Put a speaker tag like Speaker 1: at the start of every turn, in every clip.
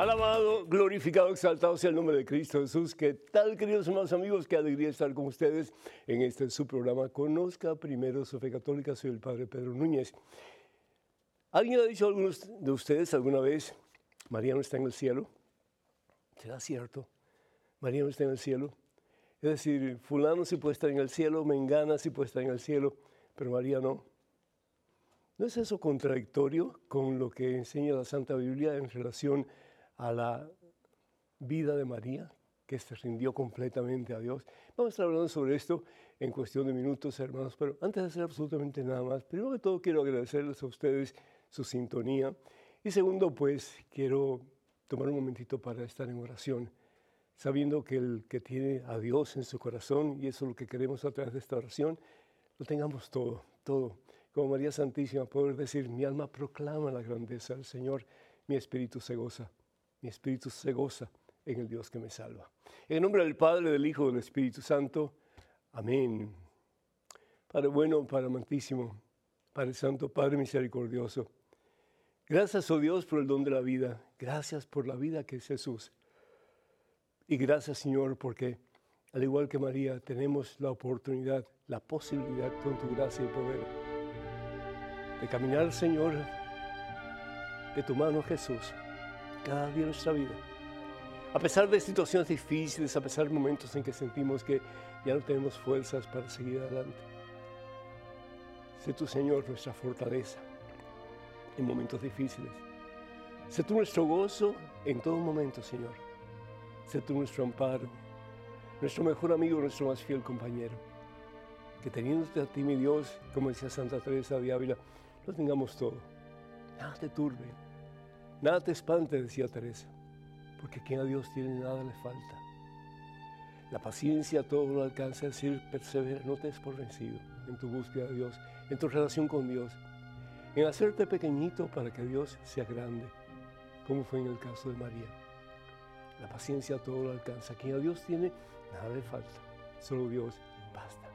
Speaker 1: Alabado, glorificado, exaltado sea el nombre de Cristo Jesús. ¿Qué tal, queridos hermanos amigos? Qué alegría estar con ustedes en este su programa. Conozca primero su fe católica. Soy el Padre Pedro Núñez. ¿Alguien ha dicho a algunos de ustedes alguna vez, María no está en el cielo? ¿Será cierto? María no está en el cielo. Es decir, fulano sí puede estar en el cielo, Mengana sí puede estar en el cielo, pero María no. ¿No es eso contradictorio con lo que enseña la Santa Biblia en relación a a la vida de María, que se rindió completamente a Dios. Vamos a estar hablando sobre esto en cuestión de minutos, hermanos, pero antes de hacer absolutamente nada más, primero que todo quiero agradecerles a ustedes su sintonía y segundo, pues quiero tomar un momentito para estar en oración, sabiendo que el que tiene a Dios en su corazón, y eso es lo que queremos a través de esta oración, lo tengamos todo, todo. Como María Santísima, poder decir, mi alma proclama la grandeza del Señor, mi espíritu se goza mi espíritu se goza en el Dios que me salva. En el nombre del Padre, del Hijo del Espíritu Santo. Amén. Padre bueno, Padre amantísimo, Padre Santo, Padre misericordioso. Gracias, oh Dios, por el don de la vida. Gracias por la vida que es Jesús. Y gracias, Señor, porque al igual que María, tenemos la oportunidad, la posibilidad con tu gracia y poder de caminar, Señor, de tu mano, Jesús cada día nuestra vida. A pesar de situaciones difíciles, a pesar de momentos en que sentimos que ya no tenemos fuerzas para seguir adelante. Sé tu Señor nuestra fortaleza en momentos difíciles. Sé tú nuestro gozo en todo momento, Señor. Sé tú nuestro amparo, nuestro mejor amigo, nuestro más fiel compañero. Que teniéndote a ti, mi Dios, como decía Santa Teresa de Ávila, lo tengamos todo. Nada te turbe, Nada te espante, decía Teresa, porque quien a Dios tiene nada le falta. La paciencia todo lo alcanza, es decir, persevera, no te des por vencido en tu búsqueda de Dios, en tu relación con Dios, en hacerte pequeñito para que Dios sea grande, como fue en el caso de María. La paciencia todo lo alcanza. Quien a Dios tiene, nada le falta. Solo Dios basta.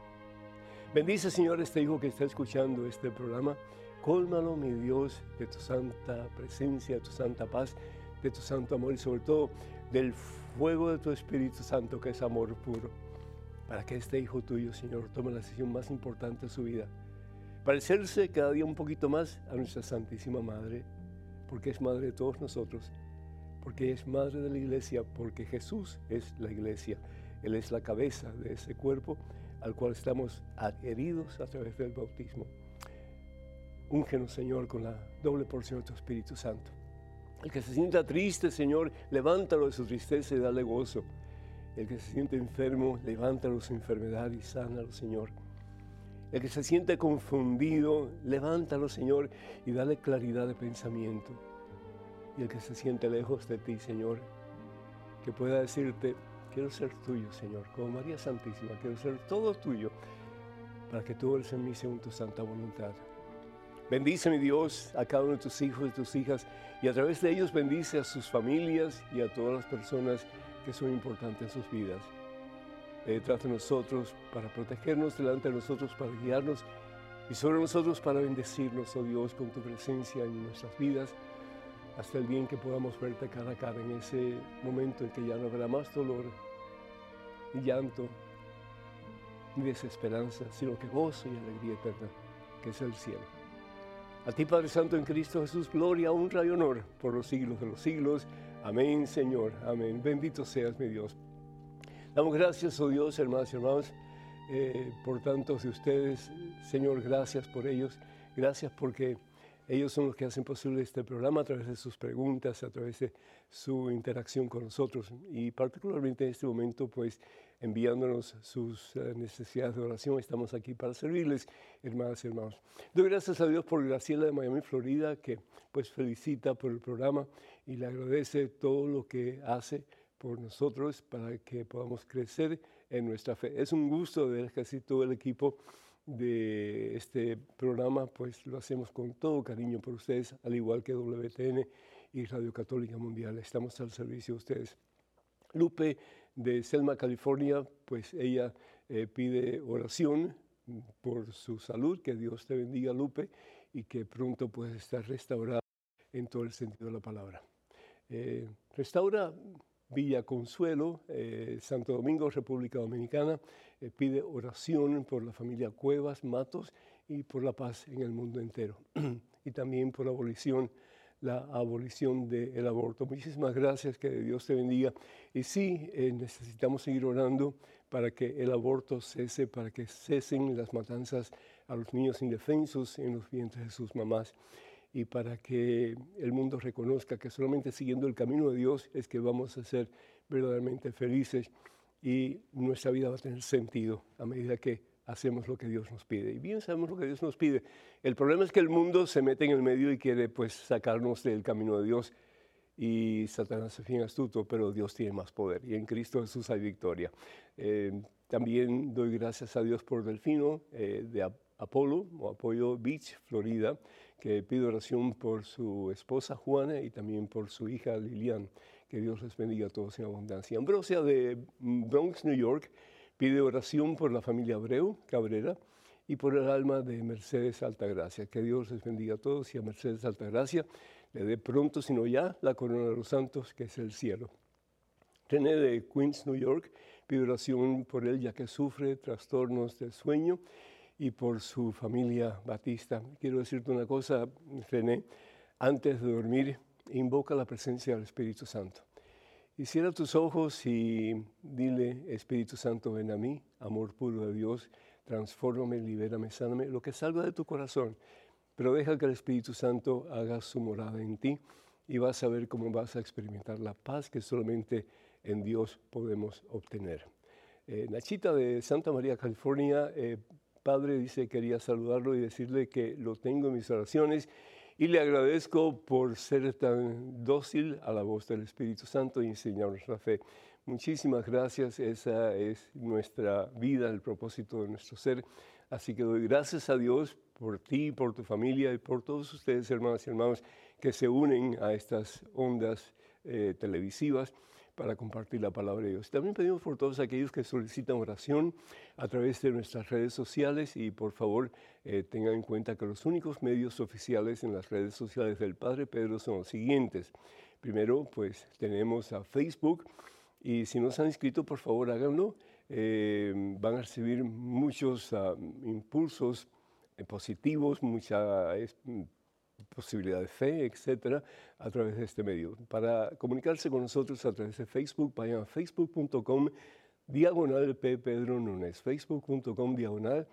Speaker 1: Bendice, Señor, este hijo que está escuchando este programa Cólmalo, mi Dios, de tu santa presencia, de tu santa paz, de tu santo amor y sobre todo del fuego de tu Espíritu Santo, que es amor puro, para que este hijo tuyo, Señor, tome la decisión más importante de su vida. Parecerse cada día un poquito más a nuestra Santísima Madre, porque es Madre de todos nosotros, porque es Madre de la Iglesia, porque Jesús es la Iglesia. Él es la cabeza de ese cuerpo al cual estamos adheridos a través del bautismo. Úngenos, Señor, con la doble porción de tu Espíritu Santo. El que se sienta triste, Señor, levántalo de su tristeza y dale gozo. El que se siente enfermo, levántalo de su enfermedad y sánalo, Señor. El que se siente confundido, levántalo, Señor, y dale claridad de pensamiento. Y el que se siente lejos de ti, Señor, que pueda decirte, quiero ser tuyo, Señor, como María Santísima, quiero ser todo tuyo, para que tú eres en mí según tu santa voluntad. Bendice, mi Dios, a cada uno de tus hijos y tus hijas y a través de ellos bendice a sus familias y a todas las personas que son importantes en sus vidas. detrás de nosotros para protegernos, delante de nosotros para guiarnos y sobre nosotros para bendecirnos, oh Dios, con tu presencia en nuestras vidas, hasta el bien que podamos verte cara a cara en ese momento en que ya no habrá más dolor, ni llanto, ni desesperanza, sino que gozo y alegría eterna, que es el cielo. A ti, Padre Santo, en Cristo Jesús, gloria, honra y honor por los siglos de los siglos. Amén, Señor. Amén. Bendito seas, mi Dios. Damos gracias, oh Dios, hermanos y hermanos, eh, por tantos de ustedes. Señor, gracias por ellos. Gracias porque ellos son los que hacen posible este programa a través de sus preguntas, a través de su interacción con nosotros. Y particularmente en este momento, pues enviándonos sus eh, necesidades de oración. Estamos aquí para servirles, hermanas y hermanos. Doy gracias a Dios por Graciela de Miami, Florida, que pues felicita por el programa y le agradece todo lo que hace por nosotros para que podamos crecer en nuestra fe. Es un gusto ver casi todo el equipo de este programa, pues lo hacemos con todo cariño por ustedes, al igual que WTN y Radio Católica Mundial. Estamos al servicio de ustedes. Lupe de Selma, California, pues ella eh, pide oración por su salud, que Dios te bendiga, Lupe, y que pronto puedas estar restaurada en todo el sentido de la palabra. Eh, restaura Villa Consuelo, eh, Santo Domingo, República Dominicana, pide oración por la familia Cuevas, Matos y por la paz en el mundo entero. y también por la abolición, la abolición del aborto. Muchísimas gracias, que Dios te bendiga. Y sí, necesitamos seguir orando para que el aborto cese, para que cesen las matanzas a los niños indefensos en los vientres de sus mamás y para que el mundo reconozca que solamente siguiendo el camino de Dios es que vamos a ser verdaderamente felices y nuestra vida va a tener sentido a medida que hacemos lo que Dios nos pide. Y bien sabemos lo que Dios nos pide. El problema es que el mundo se mete en el medio y quiere pues sacarnos del camino de Dios y Satanás es bien astuto, pero Dios tiene más poder y en Cristo Jesús hay victoria. Eh, también doy gracias a Dios por Delfino eh, de Apolo o Apoyo Beach, Florida que pido oración por su esposa Juana y también por su hija Lilian. Que Dios les bendiga a todos en abundancia. Ambrosia de Bronx, New York, pide oración por la familia Abreu Cabrera y por el alma de Mercedes Altagracia. Que Dios les bendiga a todos y a Mercedes Altagracia le dé pronto, sino ya, la corona de los santos, que es el cielo. René de Queens, New York, pide oración por él ya que sufre trastornos del sueño y por su familia Batista. Quiero decirte una cosa, René, antes de dormir, invoca la presencia del Espíritu Santo. Y cierra tus ojos y dile, Espíritu Santo, ven a mí, amor puro de Dios, transfórmame, libérame, sáname, lo que salga de tu corazón. Pero deja que el Espíritu Santo haga su morada en ti y vas a ver cómo vas a experimentar la paz que solamente en Dios podemos obtener. Eh, Nachita de Santa María, California, eh, Padre dice, quería saludarlo y decirle que lo tengo en mis oraciones y le agradezco por ser tan dócil a la voz del Espíritu Santo y enseñarnos la fe. Muchísimas gracias, esa es nuestra vida, el propósito de nuestro ser. Así que doy gracias a Dios por ti, por tu familia y por todos ustedes, hermanas y hermanos, que se unen a estas ondas eh, televisivas para compartir la palabra de Dios. También pedimos por todos aquellos que solicitan oración a través de nuestras redes sociales y por favor eh, tengan en cuenta que los únicos medios oficiales en las redes sociales del Padre Pedro son los siguientes. Primero, pues tenemos a Facebook y si no se han inscrito, por favor háganlo. Eh, van a recibir muchos ah, impulsos eh, positivos, mucha posibilidad de fe, etcétera, a través de este medio. Para comunicarse con nosotros a través de Facebook, vayan a facebook.com diagonal P. Pedro facebook.com diagonal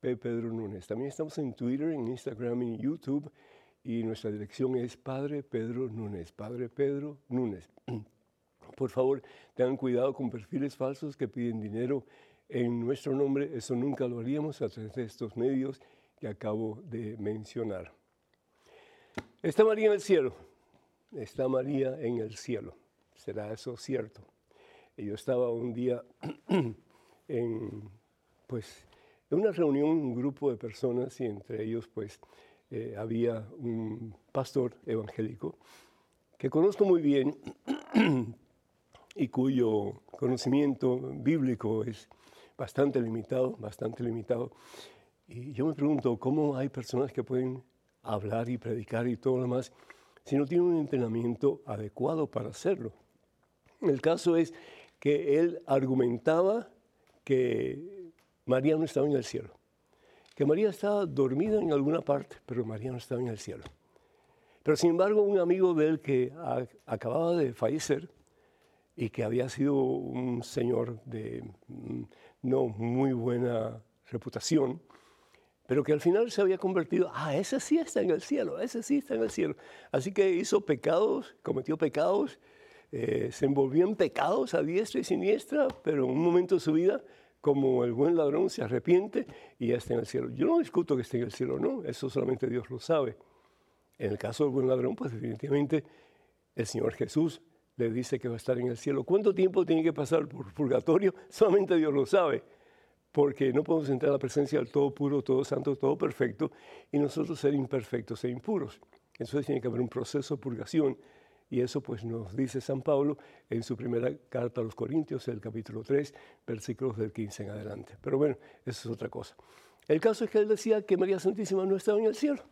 Speaker 1: P. Pedro Núñez. También estamos en Twitter, en Instagram, en YouTube y nuestra dirección es Padre Pedro Núñez, Padre Pedro Núñez. Por favor, tengan cuidado con perfiles falsos que piden dinero en nuestro nombre. Eso nunca lo haríamos a través de estos medios que acabo de mencionar. Está María en el cielo, está María en el cielo. ¿Será eso cierto? yo estaba un día en, pues, en una reunión, un grupo de personas, y entre ellos pues eh, había un pastor evangélico que conozco muy bien y cuyo conocimiento bíblico es bastante limitado, bastante limitado. Y yo me pregunto, ¿cómo hay personas que pueden hablar y predicar y todo lo demás, si no tiene un entrenamiento adecuado para hacerlo. El caso es que él argumentaba que María no estaba en el cielo, que María estaba dormida en alguna parte, pero María no estaba en el cielo. Pero sin embargo, un amigo de él que acababa de fallecer y que había sido un señor de mm, no muy buena reputación, pero que al final se había convertido, ah, ese sí está en el cielo, ese sí está en el cielo. Así que hizo pecados, cometió pecados, eh, se envolvió en pecados a diestra y siniestra, pero en un momento de su vida, como el buen ladrón, se arrepiente y ya está en el cielo. Yo no discuto que esté en el cielo, no, eso solamente Dios lo sabe. En el caso del buen ladrón, pues definitivamente el Señor Jesús le dice que va a estar en el cielo. ¿Cuánto tiempo tiene que pasar por purgatorio? Solamente Dios lo sabe porque no podemos entrar a la presencia del todo puro, todo santo, todo perfecto, y nosotros ser imperfectos e impuros. Entonces tiene que haber un proceso de purgación, y eso pues nos dice San Pablo en su primera carta a los Corintios, el capítulo 3, versículos del 15 en adelante. Pero bueno, eso es otra cosa. El caso es que él decía que María Santísima no estaba en el cielo.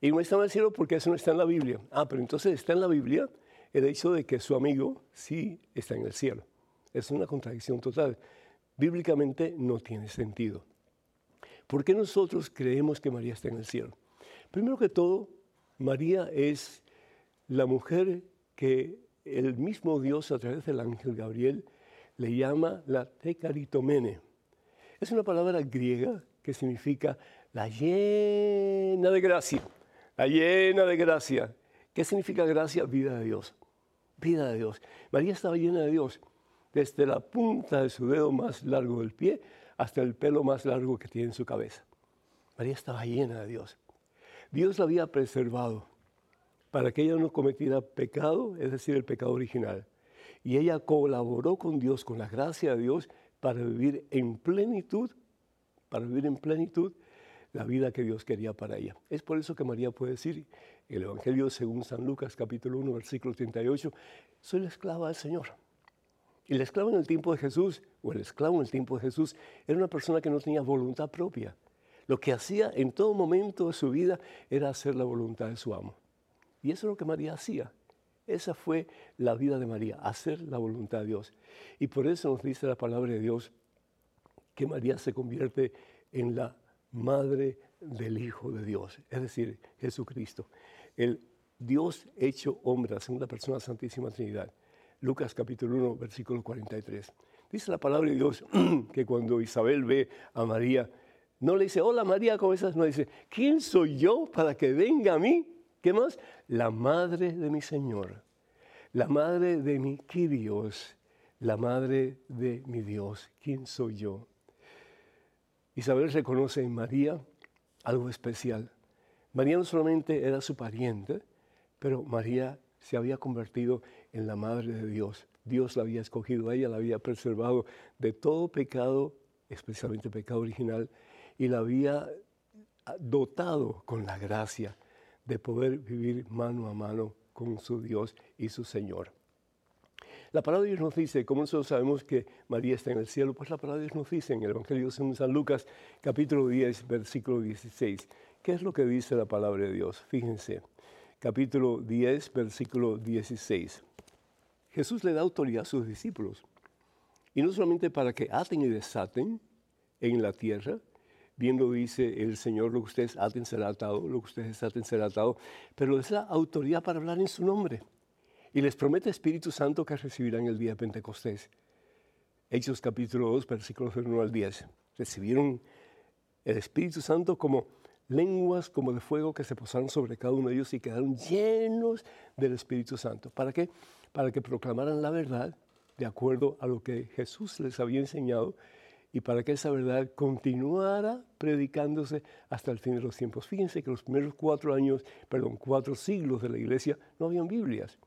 Speaker 1: Y no estaba en el cielo porque eso no está en la Biblia. Ah, pero entonces está en la Biblia el hecho de que su amigo sí está en el cielo. Es una contradicción total. Bíblicamente no tiene sentido. ¿Por qué nosotros creemos que María está en el cielo? Primero que todo, María es la mujer que el mismo Dios a través del ángel Gabriel le llama la tecaritomene. Es una palabra griega que significa la llena de gracia, la llena de gracia. ¿Qué significa gracia? Vida de Dios, vida de Dios. María estaba llena de Dios desde la punta de su dedo más largo del pie hasta el pelo más largo que tiene en su cabeza. María estaba llena de Dios. Dios la había preservado para que ella no cometiera pecado, es decir, el pecado original. Y ella colaboró con Dios, con la gracia de Dios, para vivir en plenitud, para vivir en plenitud la vida que Dios quería para ella. Es por eso que María puede decir en el Evangelio según San Lucas capítulo 1 versículo 38, soy la esclava del Señor. El esclavo en el tiempo de Jesús, o el esclavo en el tiempo de Jesús, era una persona que no tenía voluntad propia. Lo que hacía en todo momento de su vida era hacer la voluntad de su amo. Y eso es lo que María hacía. Esa fue la vida de María, hacer la voluntad de Dios. Y por eso nos dice la palabra de Dios que María se convierte en la madre del Hijo de Dios, es decir, Jesucristo. El Dios hecho hombre, la segunda persona de la Santísima Trinidad. Lucas capítulo 1, versículo 43. Dice la palabra de Dios que cuando Isabel ve a María, no le dice, hola María, ¿cómo estás? No dice, ¿quién soy yo para que venga a mí? ¿Qué más? La madre de mi Señor, la madre de mi Dios, la madre de mi Dios. ¿Quién soy yo? Isabel reconoce en María algo especial. María no solamente era su pariente, pero María se había convertido en la madre de Dios. Dios la había escogido a ella, la había preservado de todo pecado, especialmente pecado original, y la había dotado con la gracia de poder vivir mano a mano con su Dios y su Señor. La palabra de Dios nos dice, ¿cómo nosotros sabemos que María está en el cielo? Pues la palabra de Dios nos dice en el Evangelio de San Lucas, capítulo 10, versículo 16. ¿Qué es lo que dice la palabra de Dios? Fíjense, capítulo 10, versículo 16. Jesús le da autoridad a sus discípulos. Y no solamente para que aten y desaten en la tierra, bien lo dice el Señor, lo que ustedes aten será atado, lo que ustedes desaten será atado, pero les da autoridad para hablar en su nombre. Y les promete Espíritu Santo que recibirán el día de Pentecostés. Hechos capítulo 2, versículos 1 al 10. Recibieron el Espíritu Santo como lenguas como de fuego que se posaron sobre cada uno de ellos y quedaron llenos del Espíritu Santo. ¿Para qué? Para que proclamaran la verdad de acuerdo a lo que Jesús les había enseñado y para que esa verdad continuara predicándose hasta el fin de los tiempos. Fíjense que los primeros cuatro años, perdón, cuatro siglos de la iglesia no habían Biblias.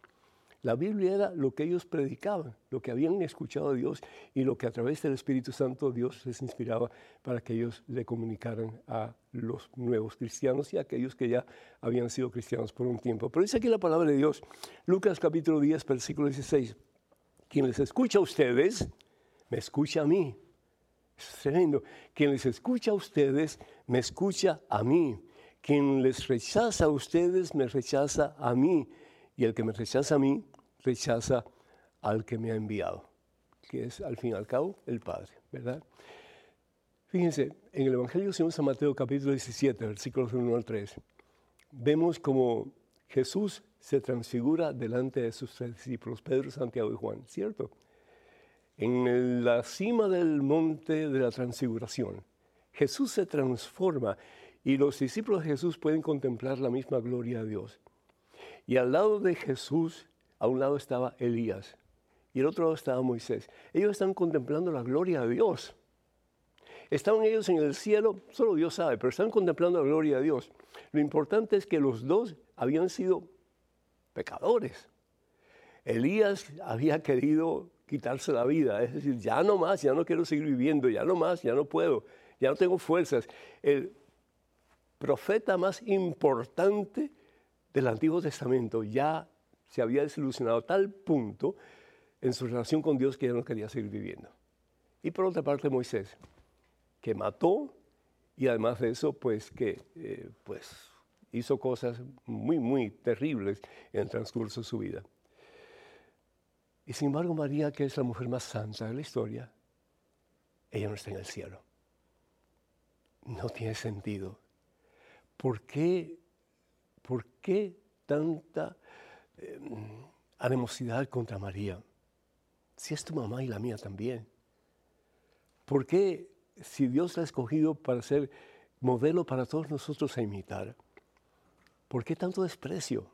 Speaker 1: La Biblia era lo que ellos predicaban, lo que habían escuchado de Dios y lo que a través del Espíritu Santo Dios les inspiraba para que ellos le comunicaran a los nuevos cristianos y a aquellos que ya habían sido cristianos por un tiempo. Pero dice aquí la palabra de Dios, Lucas capítulo 10, versículo 16. Quien les escucha a ustedes, me escucha a mí. Es tremendo. Quien les escucha a ustedes, me escucha a mí. Quien les rechaza a ustedes, me rechaza a mí. Y el que me rechaza a mí, rechaza al que me ha enviado, que es al fin y al cabo el Padre, ¿verdad? Fíjense, en el Evangelio de San Mateo capítulo 17, versículos 1 al 3, vemos como Jesús se transfigura delante de sus tres discípulos, Pedro, Santiago y Juan, ¿cierto? En la cima del monte de la transfiguración, Jesús se transforma y los discípulos de Jesús pueden contemplar la misma gloria de Dios. Y al lado de Jesús a un lado estaba Elías y al otro lado estaba Moisés. Ellos están contemplando la gloria de Dios. Estaban ellos en el cielo, solo Dios sabe, pero están contemplando la gloria de Dios. Lo importante es que los dos habían sido pecadores. Elías había querido quitarse la vida, es decir, ya no más, ya no quiero seguir viviendo, ya no más, ya no puedo, ya no tengo fuerzas. El profeta más importante del Antiguo Testamento ya se había desilusionado a tal punto en su relación con Dios que ya no quería seguir viviendo. Y por otra parte Moisés, que mató y además de eso, pues que eh, pues, hizo cosas muy, muy terribles en el transcurso de su vida. Y sin embargo, María, que es la mujer más santa de la historia, ella no está en el cielo. No tiene sentido. ¿Por qué, por qué tanta em, animosidad contra María? Si es tu mamá y la mía también. ¿Por qué, si Dios la ha escogido para ser modelo para todos nosotros a imitar, por qué tanto desprecio?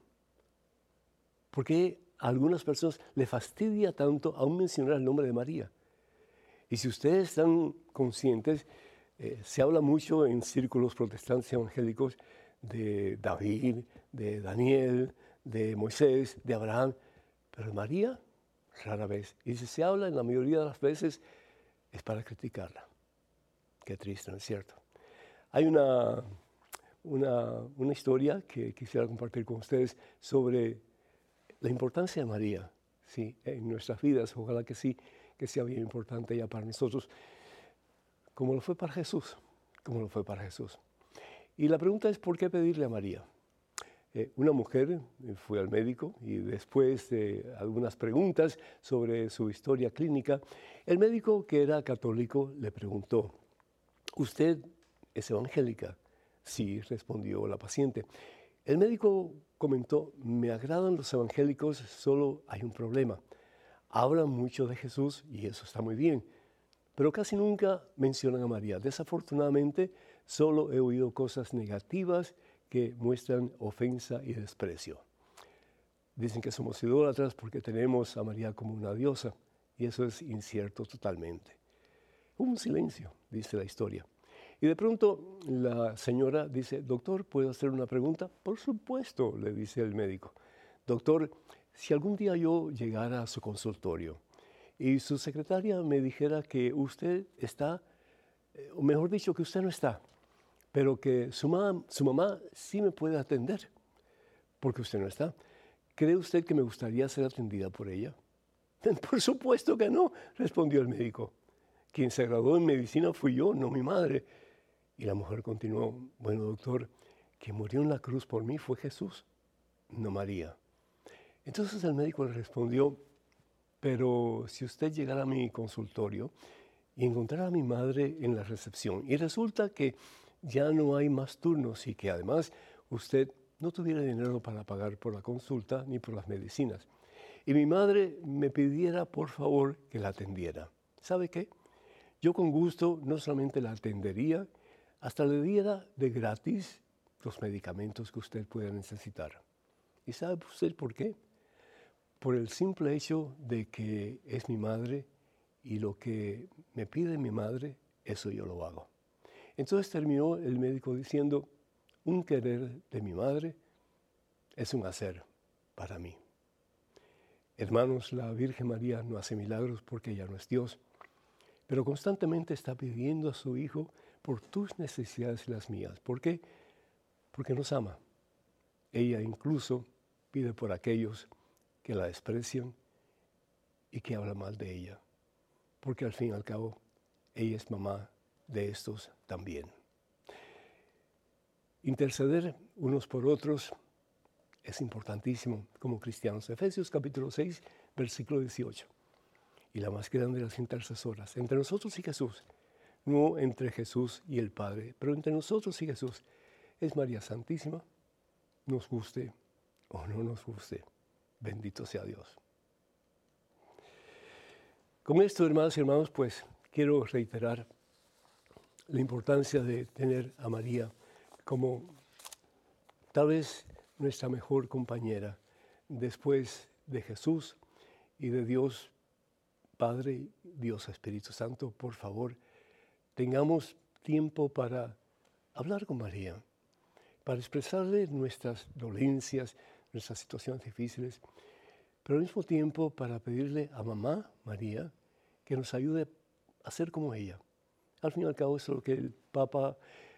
Speaker 1: ¿Por qué a algunas personas le fastidia tanto aún mencionar el nombre de María? Y si ustedes están conscientes, eh, se habla mucho en círculos protestantes evangélicos de David, de Daniel, de Moisés, de Abraham, pero María rara vez. Y si se habla en la mayoría de las veces es para criticarla. Qué triste, ¿no es cierto? Hay una, una, una historia que quisiera compartir con ustedes sobre la importancia de María sí, en nuestras vidas. Ojalá que sí que sea bien importante ya para nosotros, como lo fue para Jesús, como lo fue para Jesús. Y la pregunta es, ¿por qué pedirle a María? Eh, una mujer eh, fue al médico y después de algunas preguntas sobre su historia clínica, el médico que era católico le preguntó, ¿usted es evangélica? Sí, respondió la paciente. El médico comentó, me agradan los evangélicos, solo hay un problema hablan mucho de Jesús y eso está muy bien, pero casi nunca mencionan a María. Desafortunadamente, solo he oído cosas negativas que muestran ofensa y desprecio. Dicen que somos idólatras porque tenemos a María como una diosa y eso es incierto totalmente. Hubo un silencio, dice la historia. Y de pronto la señora dice, doctor, ¿puedo hacer una pregunta? Por supuesto, le dice el médico. Doctor, si algún día yo llegara a su consultorio y su secretaria me dijera que usted está, eh, o mejor dicho, que usted no está, pero que su, mamá sí me puede atender, porque usted no está, ¿cree usted que me gustaría ser atendida por ella? Por supuesto que no, respondió el médico. Quien se graduó en medicina fui yo, no mi madre. Y la mujer continuó, bueno doctor, quien murió en la cruz por mí fue Jesús, no María. Entonces el médico le respondió, pero si usted llegara a mi consultorio y encontrara a mi madre en la recepción y resulta que ya no hay más turnos y que además usted no tuviera dinero para pagar por la consulta ni por las medicinas, y mi madre me pidiera por favor que la atendiera, ¿sabe qué? Yo con gusto no solamente la atendería, hasta le diera de gratis los medicamentos que usted pueda necesitar. ¿Y sabe usted por qué? por el simple hecho de que es mi madre y lo que me pide mi madre, eso yo lo hago. Entonces terminó el médico diciendo, un querer de mi madre es un hacer para mí. Hermanos, la Virgen María no hace milagros porque ella no es Dios, pero constantemente está pidiendo a su Hijo por tus necesidades y las mías. ¿Por qué? Porque nos ama. Ella incluso pide por aquellos que la desprecian y que hablan mal de ella, porque al fin y al cabo ella es mamá de estos también. Interceder unos por otros es importantísimo como cristianos. Efesios capítulo 6, versículo 18. Y la más grande de las intercesoras, entre nosotros y Jesús, no entre Jesús y el Padre, pero entre nosotros y Jesús, es María Santísima, nos guste o no nos guste. Bendito sea Dios. Con esto, hermanos y hermanos, pues quiero reiterar la importancia de tener a María como tal vez nuestra mejor compañera después de Jesús y de Dios Padre, Dios Espíritu Santo. Por favor, tengamos tiempo para hablar con María, para expresarle nuestras dolencias, nuestras situaciones difíciles, pero al mismo tiempo para pedirle a mamá María que nos ayude a ser como ella. Al fin y al cabo, es lo que el Papa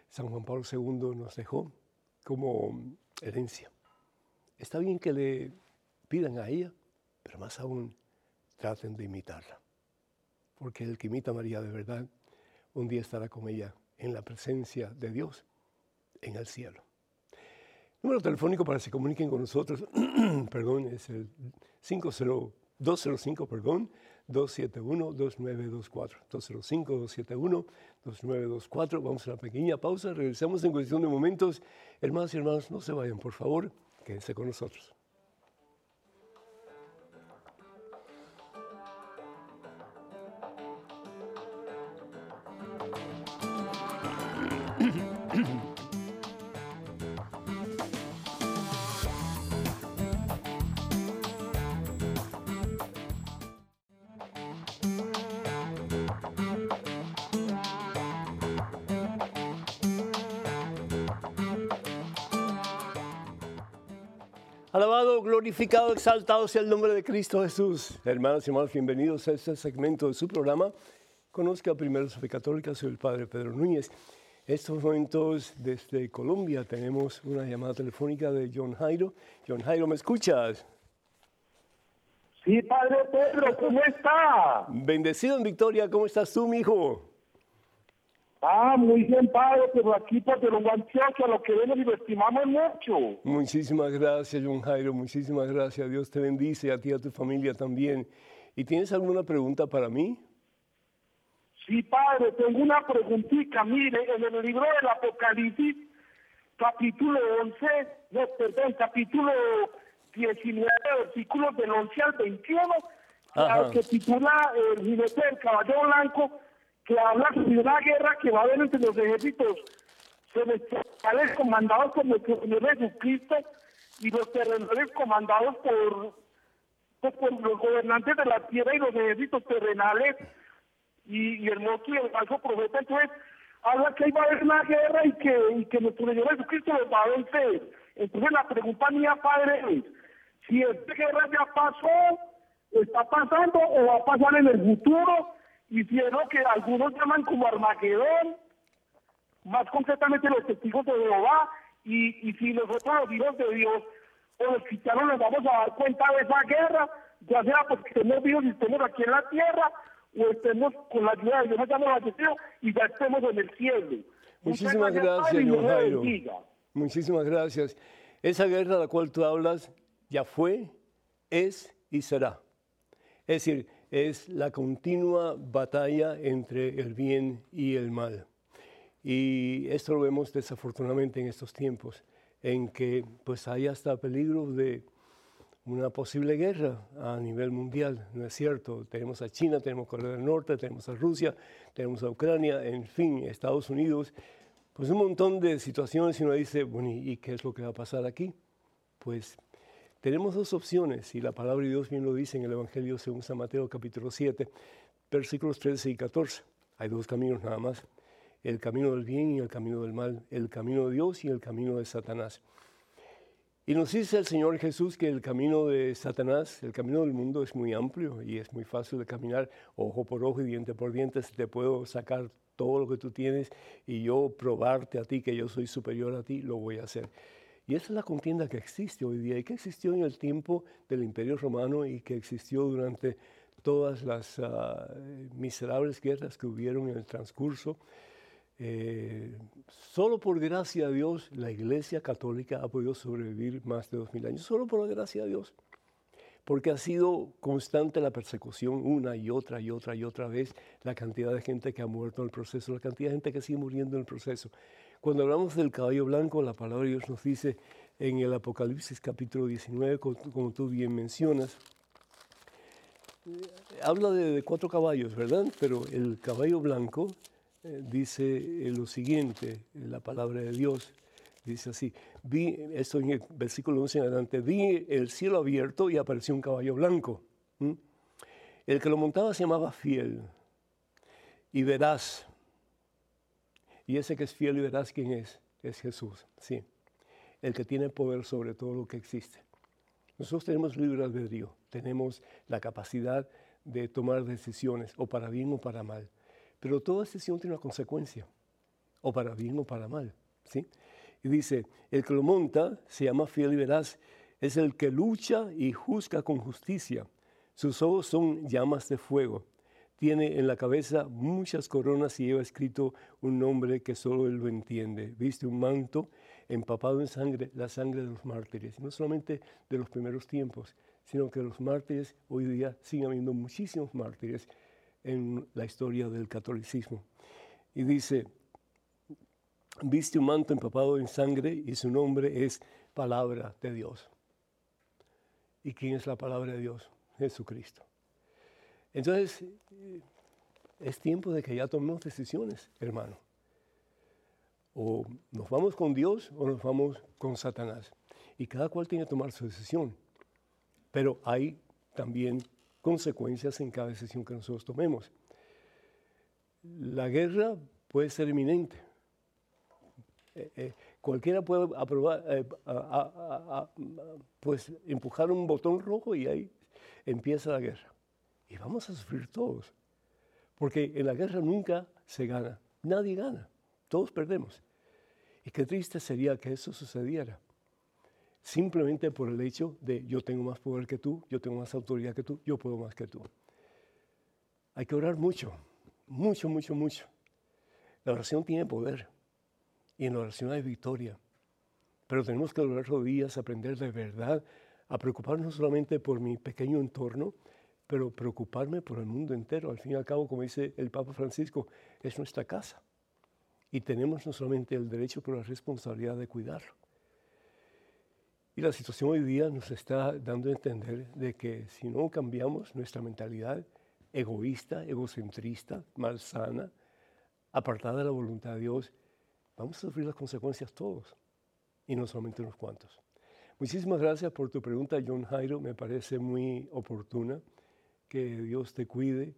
Speaker 1: San Juan Pablo II nos dejó como herencia. Está bien que le pidan a ella, pero más aún traten de imitarla. Porque el que imita a María de verdad, un día estará con ella en la presencia de Dios en el cielo. Número telefónico para que se comuniquen con nosotros, perdón, es el 205, perdón, 271-2924. 205-271-2924. Vamos a una pequeña pausa. Regresamos en cuestión de momentos. Hermanos y hermanos, no se vayan, por favor. Quédense con nosotros. Glorificado, exaltado sea el nombre de Cristo Jesús. Hermanos y hermanos, bienvenidos a este segmento de su programa. Conozca primero su fe católica, soy el Padre Pedro Núñez. En estos momentos desde Colombia tenemos una llamada telefónica de John Jairo. John Jairo, ¿me escuchas?
Speaker 2: Sí, Padre Pedro, ¿cómo está?
Speaker 1: Bendecido en Victoria, ¿cómo estás tú, mi hijo?
Speaker 2: Ah, muy bien, padre, pero aquí por Perú, Antioquia, lo que vemos y lo estimamos mucho.
Speaker 1: Muchísimas gracias, John Jairo, muchísimas gracias. Dios te bendice, a ti y a tu familia también. ¿Y tienes alguna pregunta para mí?
Speaker 2: Sí, padre, tengo una preguntita. Mire, en el libro del Apocalipsis, capítulo 11, no, perdón, capítulo 19, versículos del 11 al 21, que titula El jinete del caballo blanco, que habla de una guerra que va a haber entre los ejércitos celestiales comandados por nuestro Señor Jesucristo y los terrenales comandados por, pues, por los gobernantes de la tierra y los ejércitos terrenales y, el monstruo y el falso profeta. Entonces, habla que ahí va a haber una guerra y que, y que nuestro Señor Jesucristo los va a vencer. Entonces, la pregunta mía, Padre, es, si esta guerra ya pasó, está pasando o va a pasar en el futuro, hicieron que algunos llaman como Armagedón, más concretamente los testigos de Jehová, y, y si nosotros los hijos de Dios o los cristianos nos vamos a dar cuenta de esa guerra, ya sea porque estemos vivos y estemos aquí en la tierra, o estemos con la ayuda de Dios, ya nos y ya estemos en el cielo.
Speaker 1: Muchísimas gracias, don Jairo. Muchísimas gracias. Esa guerra de la cual tú hablas ya fue, es y será. Es decir, es la continua batalla entre el bien y el mal. Y esto lo vemos desafortunadamente en estos tiempos, en que pues hay hasta peligro de una posible guerra a nivel mundial, ¿no es cierto? Tenemos a China, tenemos a Corea del Norte, tenemos a Rusia, tenemos a Ucrania, en fin, Estados Unidos, pues un montón de situaciones y uno dice, bueno, ¿y qué es lo que va a pasar aquí? Pues tenemos dos opciones, y la palabra de Dios bien lo dice en el Evangelio según San Mateo capítulo 7, versículos 13 y 14. Hay dos caminos nada más, el camino del bien y el camino del mal, el camino de Dios y el camino de Satanás. Y nos dice el Señor Jesús que el camino de Satanás, el camino del mundo es muy amplio y es muy fácil de caminar ojo por ojo y diente por diente. Te puedo sacar todo lo que tú tienes y yo probarte a ti que yo soy superior a ti, lo voy a hacer. Y esa es la contienda que existe hoy día y que existió en el tiempo del Imperio Romano y que existió durante todas las ah, miserables guerras que hubieron en el transcurso. Eh, solo por gracia a Dios la Iglesia Católica ha podido sobrevivir más de dos mil años, solo por gracia de Dios, porque ha sido constante la persecución una y otra y otra y otra vez, la cantidad de gente que ha muerto en el proceso, la cantidad de gente que sigue muriendo en el proceso. Cuando hablamos del caballo blanco, la palabra de Dios nos dice en el Apocalipsis capítulo 19, como tú bien mencionas, eh, habla de, cuatro caballos, ¿verdad? Pero el caballo blanco eh, dice eh, lo siguiente, la palabra de Dios dice así, vi, esto en el versículo 11 en adelante, vi el cielo abierto y apareció un caballo blanco. El que lo montaba se llamaba fiel y verás y ese que es fiel y verás quién es, es Jesús, sí. El que tiene poder sobre todo lo que existe. Nosotros tenemos libre albedrío, tenemos la capacidad de tomar decisiones, o para bien o para mal. Pero toda decisión tiene una consecuencia, o para bien o para mal, ¿sí? Y dice, el que lo monta se llama fiel y veraz, es el que lucha y juzga con justicia. Sus ojos son llamas de fuego tiene en la cabeza muchas coronas y lleva escrito un nombre que solo él lo entiende. Viste un manto empapado en sangre, la sangre de los mártires, no solamente de los primeros tiempos, sino que los mártires, hoy día siguen habiendo muchísimos mártires en la historia del catolicismo. Y dice, viste un manto empapado en sangre y su nombre es palabra de Dios. ¿Y quién es la palabra de Dios? Jesucristo. Entonces, es tiempo de que ya tomemos decisiones, hermano. O nos vamos con Dios o nos vamos con Satanás. Y cada cual tiene que tomar su decisión. Pero hay también consecuencias en cada decisión que nosotros tomemos. La guerra puede ser inminente. Eh, eh, cualquiera puede aprobar, eh, pues empujar un botón rojo y ahí empieza la guerra. Y vamos a sufrir todos. Porque en la guerra nunca se gana. Nadie gana. Todos perdemos. Y qué triste sería que eso sucediera. Simplemente por el hecho de yo tengo más poder que tú, yo tengo más autoridad que tú, yo puedo más que tú. Hay que orar mucho, mucho, mucho, mucho. La oración tiene poder y en la oración hay victoria. Pero tenemos que orar rodillas, aprender de verdad a preocuparnos solamente por mi pequeño entorno, pero preocuparme por el mundo entero. Al fin y al cabo, como dice el Papa Francisco, es nuestra casa. Y tenemos no solamente el derecho, pero la responsabilidad de cuidarlo. Y la situación hoy día nos está dando a entender de que si no cambiamos nuestra mentalidad egoísta, egocentrista, malsana, apartada de la voluntad de Dios, vamos a sufrir las consecuencias todos, y no solamente unos cuantos. Muchísimas gracias por tu pregunta, John Jairo. Me parece muy oportuna que Dios te cuide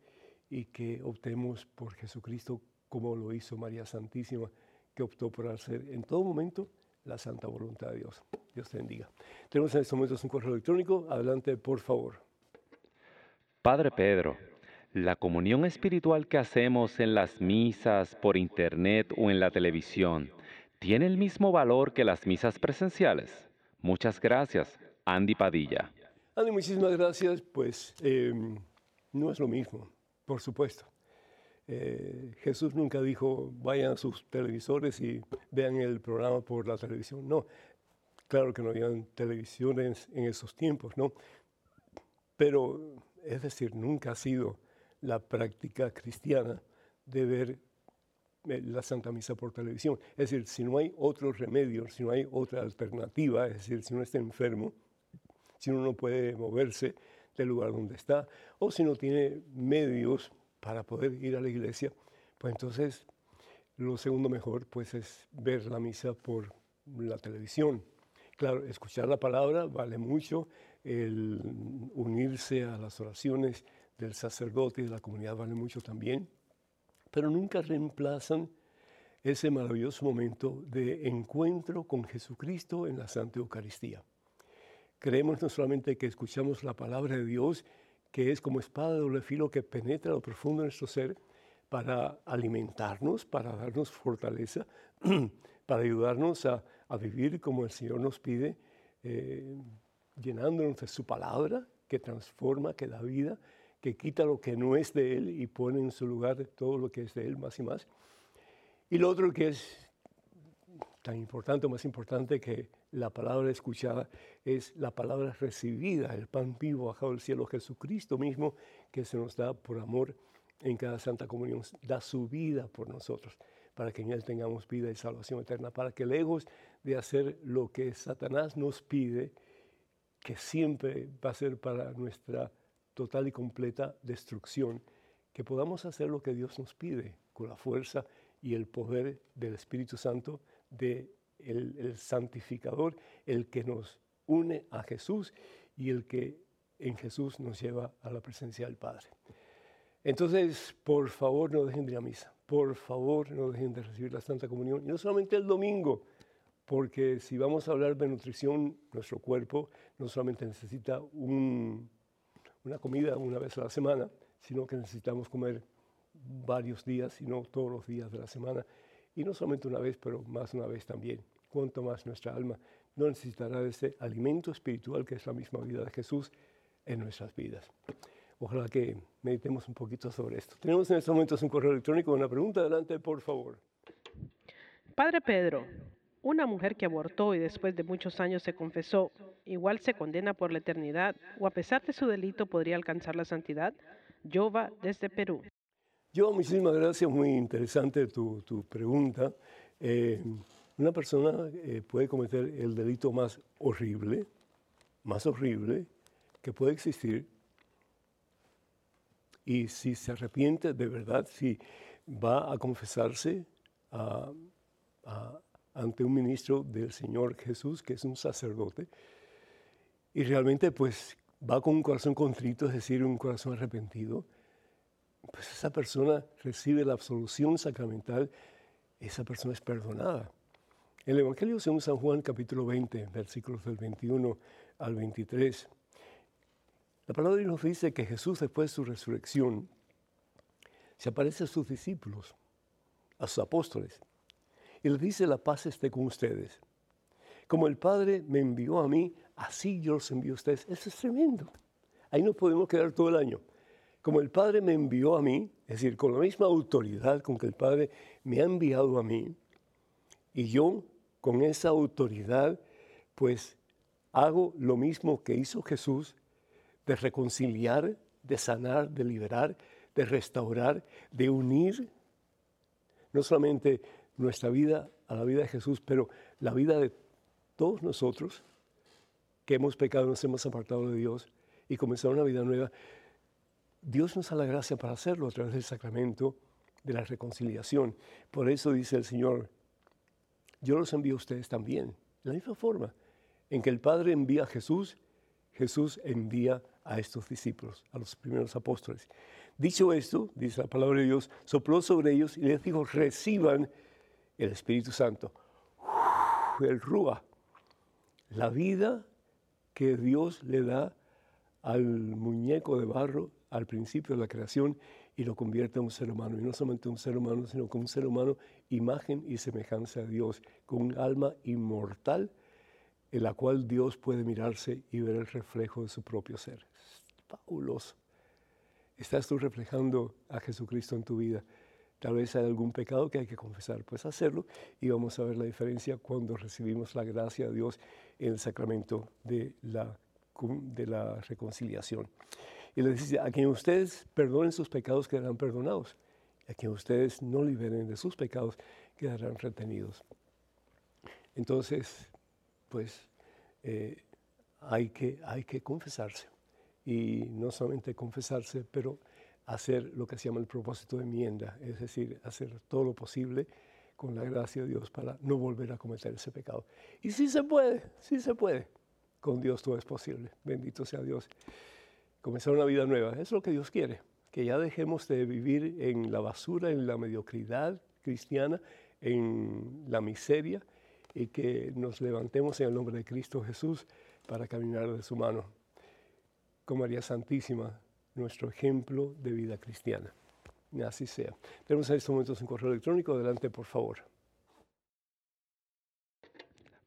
Speaker 1: y que optemos por Jesucristo como lo hizo María Santísima, que optó por hacer en todo momento la santa voluntad de Dios. Dios te bendiga. Tenemos en estos momentos un correo electrónico. Adelante, por favor.
Speaker 3: Padre Pedro, la comunión espiritual que hacemos en las misas, por internet o en la televisión, ¿tiene el mismo valor que las misas presenciales? Muchas gracias, Andy Padilla.
Speaker 1: Andy, muchísimas gracias. Pues em, no es lo mismo, por supuesto. Eh, Jesús nunca dijo, vayan a sus televisores y vean el programa por la televisión. No, claro que no habían televisiones en esos tiempos, ¿no? Pero, es decir, nunca ha sido la práctica cristiana de ver eh, la Santa Misa por televisión. Es decir, si no hay otro remedio, si no hay otra alternativa, es decir, si uno está enfermo, si uno no puede moverse del lugar donde está, o si no tiene medios para poder ir a la iglesia, pues entonces lo segundo mejor pues es ver la misa por la televisión. Claro, escuchar la palabra vale mucho, el unirse a las oraciones del sacerdote y de la comunidad vale mucho también, pero nunca reemplazan ese maravilloso momento de encuentro con Jesucristo en la Santa Eucaristía. Creemos no solamente que escuchamos la palabra de Dios, que es como espada de doble filo que penetra lo profundo de nuestro ser para alimentarnos, para darnos fortaleza, para ayudarnos a, vivir como el Señor nos pide, eh, llenándonos de su palabra que transforma, que da vida, que quita lo que no es de Él y pone en su lugar todo lo que es de Él más y más. Y lo otro que es tan importante más importante que la palabra escuchada es la palabra recibida, el pan vivo bajado del cielo, Jesucristo mismo que se nos da por amor en cada Santa Comunión, da su vida por nosotros, para que en Él tengamos vida y salvación eterna, para que lejos de hacer lo que Satanás nos pide, que siempre va a ser para nuestra total y completa destrucción, que podamos hacer lo que Dios nos pide con la fuerza y el poder del Espíritu Santo de el, santificador, el que nos une a Jesús y el que en Jesús nos lleva a la presencia del Padre. Entonces, por favor, no dejen de ir a misa. Por favor, no dejen de recibir la Santa Comunión. Y no solamente el domingo, porque si vamos a hablar de nutrición, nuestro cuerpo no solamente necesita una comida una vez a la semana, sino que necesitamos comer varios días, sino todos los días de la semana. Y no solamente una vez, pero más una vez también. Cuanto más nuestra alma no necesitará de ese alimento espiritual que es la misma vida de Jesús en nuestras vidas. Ojalá que meditemos un poquito sobre esto. Tenemos en estos momentos un correo electrónico, una pregunta. Adelante, por favor.
Speaker 4: Padre Pedro, Una mujer que abortó y después de muchos años se confesó, igual se condena por la eternidad o a pesar de su delito podría alcanzar la santidad. Jova desde Perú.
Speaker 1: Yo, muchísimas gracias, muy interesante tu, pregunta. Eh, una persona eh, puede cometer el delito más horrible, más horrible que puede existir, y si se arrepiente de verdad, si va a confesarse ante un ministro del Señor Jesús, que es un sacerdote, y realmente pues va con un corazón contrito, es decir, un corazón arrepentido, pues esa persona recibe la absolución sacramental, esa persona es perdonada. El Evangelio según San Juan capítulo 20, versículos del 21 al 23. La palabra de Dios nos dice que Jesús después de su resurrección se aparece a sus discípulos, a sus apóstoles, y les dice la paz esté con ustedes. Como el Padre me envió a mí, así yo los envío a ustedes. Eso es tremendo. Ahí nos podemos quedar todo el año como el Padre me envió a mí, es decir, con la misma autoridad con que el Padre me ha enviado a mí, y yo con esa autoridad, pues hago lo mismo que hizo Jesús, de reconciliar, de sanar, de liberar, de restaurar, de unir no solamente nuestra vida a la vida de Jesús, pero la vida de todos nosotros que hemos pecado, nos hemos apartado de Dios y comenzar una vida nueva. Dios nos da la gracia para hacerlo a través del sacramento de la reconciliación. Por eso dice el Señor, yo los envío a ustedes también. De la misma forma en que el Padre envía a Jesús, Jesús envía a estos discípulos, a los primeros apóstoles. Dicho esto, dice la palabra de Dios, sopló sobre ellos y les dijo, reciban el Espíritu Santo. el Rúa, la vida que Dios le da al muñeco de barro al principio de la creación y lo convierte en un ser humano. Y no solamente un ser humano, sino como un ser humano, imagen y semejanza de Dios, con un alma inmortal en la cual Dios puede mirarse y ver el reflejo de su propio ser. fabuloso. ¿Estás tú reflejando a Jesucristo en tu vida? Tal vez hay algún pecado que hay que confesar, pues hacerlo y vamos a ver la diferencia cuando recibimos la gracia de Dios en el sacramento de la, de la reconciliación. Y les dice, a quien ustedes perdonen sus pecados quedarán perdonados. A quien ustedes no liberen de sus pecados quedarán retenidos. Entonces, pues eh, hay, que, hay que confesarse. Y no solamente confesarse, pero hacer lo que se llama el propósito de enmienda, es decir, hacer todo lo posible con la gracia de Dios para no volver a cometer ese pecado. Y sí se puede, sí se puede. Con Dios todo es posible. Bendito sea Dios comenzar una vida nueva. Es lo que Dios quiere, que ya dejemos de vivir en la basura, en la mediocridad cristiana, en la miseria y que nos levantemos en el nombre de Cristo Jesús para caminar de su mano. Con María Santísima, nuestro ejemplo de vida cristiana. Así sea. Tenemos en estos momentos un correo electrónico. Adelante, por favor.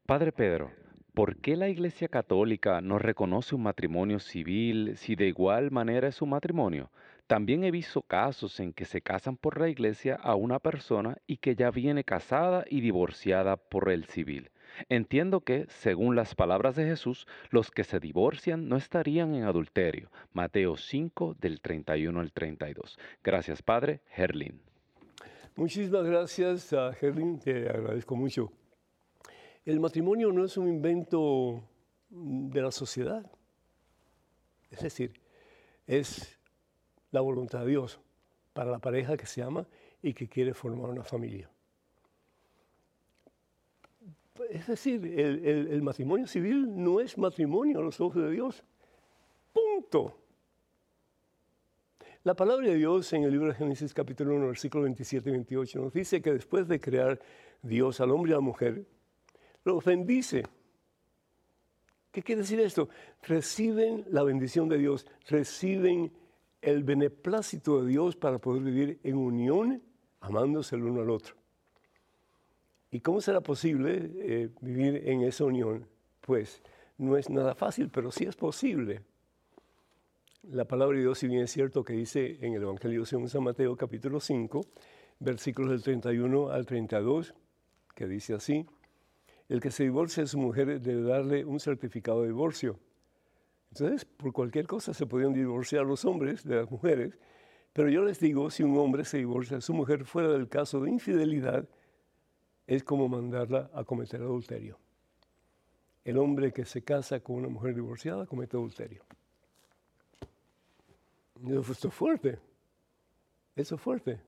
Speaker 3: Padre Pedro, ¿Por qué la Iglesia Católica no reconoce un matrimonio civil si de igual manera es un matrimonio? También he visto casos en que se casan por la Iglesia a una persona y que ya viene casada y divorciada por el civil. Entiendo que, según las palabras de Jesús, los que se divorcian no estarían en adulterio. Mateo 5 del 31 al 32. Gracias, Padre. Herlin.
Speaker 1: Muchísimas gracias Herlin, te agradezco mucho el matrimonio no es un invento de la sociedad. Es decir, es la voluntad de Dios para la pareja que se ama y que quiere formar una familia. Es decir, el, matrimonio civil no es matrimonio a los ojos de Dios. Punto. La palabra de Dios en el libro de Génesis capítulo 1, versículo 27 y 28 nos dice que después de crear Dios al hombre y a la mujer, los bendice. ¿Qué quiere decir esto? Reciben la bendición de Dios, reciben el beneplácito de Dios para poder vivir en unión, amándose el uno al otro. ¿Y cómo será posible eh, vivir en esa unión? Pues no es nada fácil, pero sí es posible. La palabra de Dios, si bien es cierto que dice en el Evangelio según San Mateo capítulo 5, versículos del 31 al 32, que dice así, el que se divorcia de su mujer debe darle un certificado de divorcio. Entonces, por cualquier cosa se podían divorciar los hombres de las mujeres, pero yo les digo, si un hombre se divorcia de su mujer fuera del caso de infidelidad, es como mandarla a cometer adulterio. El hombre que se casa con una mujer divorciada comete adulterio. Eso es fuerte. Eso es fuerte.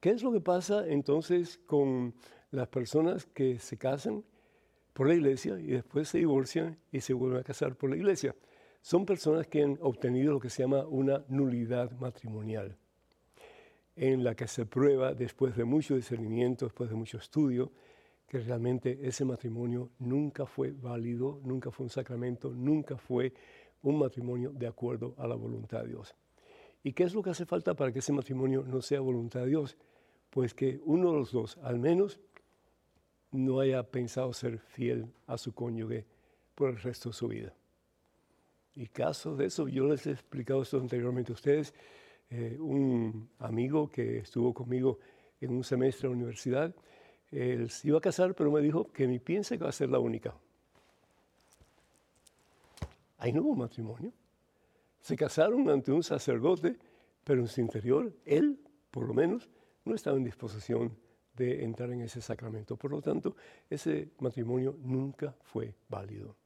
Speaker 1: ¿Qué es lo que pasa entonces con las personas que se casan por la iglesia y después se divorcian y se vuelven a casar por la iglesia? Son personas que han obtenido lo que se llama una nulidad matrimonial, en la que se prueba después de mucho discernimiento, después de mucho estudio, que realmente ese matrimonio nunca fue válido, nunca fue un sacramento, nunca fue un matrimonio de acuerdo a la voluntad de Dios. ¿Y qué es lo que hace falta para que ese matrimonio no sea voluntad de Dios? Pues que uno de los dos, al menos, no haya pensado ser fiel a su cónyuge por el resto de su vida. Y caso de eso, yo les he explicado esto anteriormente a ustedes, eh, un amigo que estuvo conmigo en un semestre de la universidad, él se iba a casar, pero me dijo que ni piense que va a ser la única. Ahí no hubo matrimonio. Se casaron ante un sacerdote, pero en su interior, él, por lo menos, no estaba en disposición de entrar en ese sacramento. Por lo tanto, ese matrimonio nunca fue válido.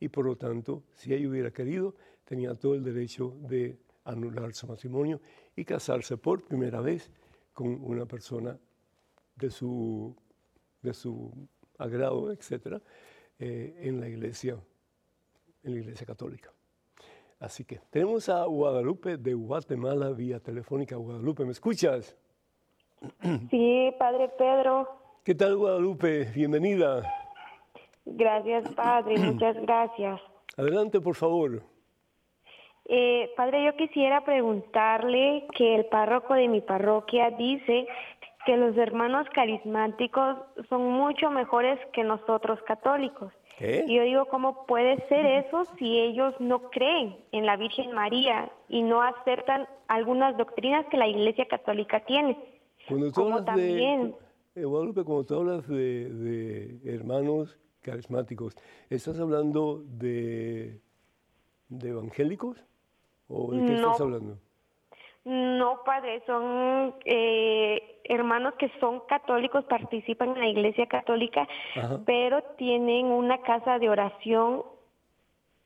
Speaker 1: Y por lo tanto, si ella hubiera querido, tenía todo el derecho de anular su matrimonio y casarse por primera vez con una persona de su, de su agrado, etcétera, eh, en la iglesia, en la iglesia católica. Así que tenemos a Guadalupe de Guatemala vía telefónica. Guadalupe, ¿me escuchas?
Speaker 5: Sí, Padre Pedro.
Speaker 1: ¿Qué tal, Guadalupe? Bienvenida.
Speaker 5: Gracias, Padre. Muchas gracias.
Speaker 1: Adelante, por favor.
Speaker 5: Eh, padre, yo quisiera preguntarle que el párroco de mi parroquia dice que los hermanos carismáticos son mucho mejores que nosotros católicos. Y yo digo, ¿cómo puede ser eso si ellos no creen en la Virgen María y no aceptan algunas doctrinas que la Iglesia Católica tiene?
Speaker 1: Cuando tú hablas también, de, eh, cuando tú hablas de, hermanos carismáticos, ¿estás hablando de, de evangélicos? ¿O de qué estás hablando?
Speaker 5: No, padre, son eh, hermanos que son católicos, participan en la iglesia católica, pero tienen una casa de oración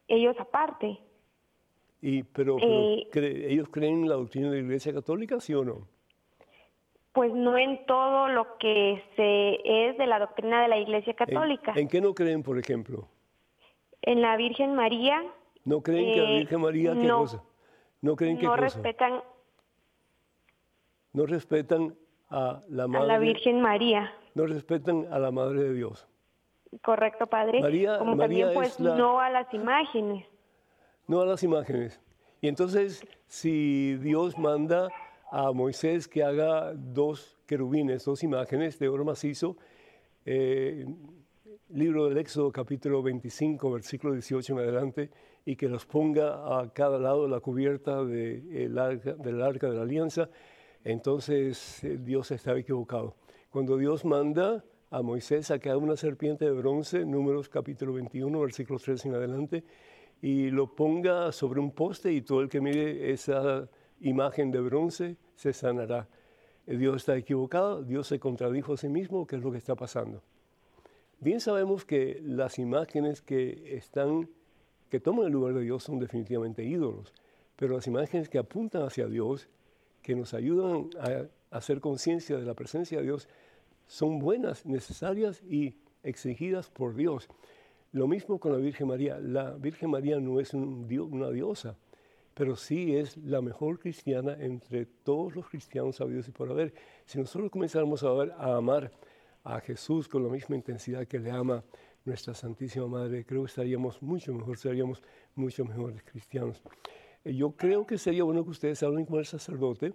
Speaker 5: ellos aparte.
Speaker 1: Y, pero, eh, ¿ellos creen en la doctrina de la iglesia católica, sí o no?
Speaker 5: Pues no en todo lo que se es de la doctrina de la iglesia católica.
Speaker 1: ¿En, qué no creen, por ejemplo?
Speaker 5: En la Virgen María.
Speaker 1: ¿No creen que la eh, Virgen María qué cosa?
Speaker 5: No creen que no respetan
Speaker 1: no respetan a la Madre.
Speaker 5: A la Virgen María.
Speaker 1: No respetan a la Madre de Dios.
Speaker 5: Correcto, Padre.
Speaker 1: María,
Speaker 5: Como también, pues, no a las imágenes.
Speaker 1: No a las imágenes. Y entonces, si Dios manda a Moisés que haga dos querubines, dos imágenes de oro macizo, eh, libro del Éxodo capítulo 25, versículo 18 en adelante, y que los ponga a cada lado de la cubierta de, el arca, del arca de la alianza, entonces eh, Dios estaba equivocado. Cuando Dios manda a Moisés a que haga una serpiente de bronce, números capítulo 21, versículo 3 en adelante, y lo ponga sobre un poste y todo el que mire esa imagen de bronce se sanará. Eh, Dios está equivocado, Dios se contradijo a sí mismo, ¿qué es lo que está pasando? Bien sabemos que las imágenes que están, que toman el lugar de Dios son definitivamente ídolos, pero las imágenes que apuntan hacia Dios que nos ayudan a hacer conciencia de la presencia de Dios son buenas, necesarias y exigidas por Dios. Lo mismo con la Virgen María. La Virgen María no es una diosa, pero sí es la mejor cristiana entre todos los cristianos habidos y por haber. Si nosotros comenzáramos a, a amar a Jesús con la misma intensidad que le ama nuestra Santísima Madre, creo que estaríamos mucho mejor, seríamos mucho mejores cristianos. Eh, yo creo que sería bueno que ustedes hablen con el sacerdote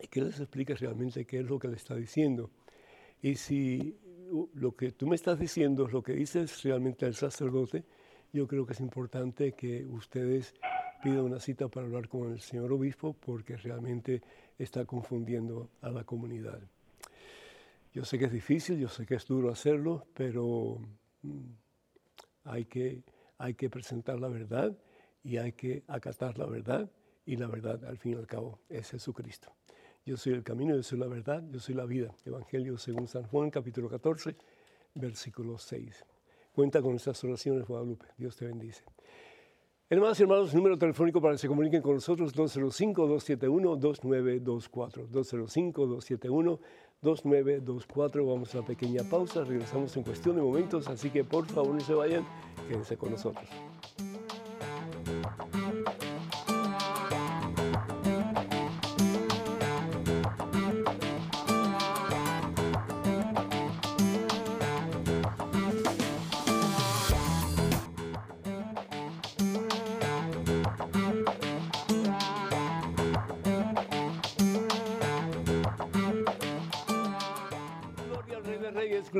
Speaker 1: y que les explique realmente qué es lo que le está diciendo. Y si lo que tú me estás diciendo es lo que dices realmente el sacerdote, yo creo que es importante que ustedes pidan una cita para hablar con el señor obispo porque realmente está confundiendo a la comunidad. Yo sé que es difícil, yo sé que es duro hacerlo, pero mm, hay que, hay que presentar la verdad y hay que acatar la verdad y la verdad al fin y al cabo es Jesucristo. Yo soy el camino, yo soy la verdad, yo soy la vida. Evangelio según San Juan, capítulo 14, versículo 6. Cuenta con estas oraciones, Guadalupe. Dios te bendice. Hermanos y hermanos, número telefónico para que se comuniquen con nosotros, 205-271-2924. 205-271-2924. Vamos a una pequeña pausa, regresamos en cuestión de momentos, así que por favor no se vayan, quédense con nosotros.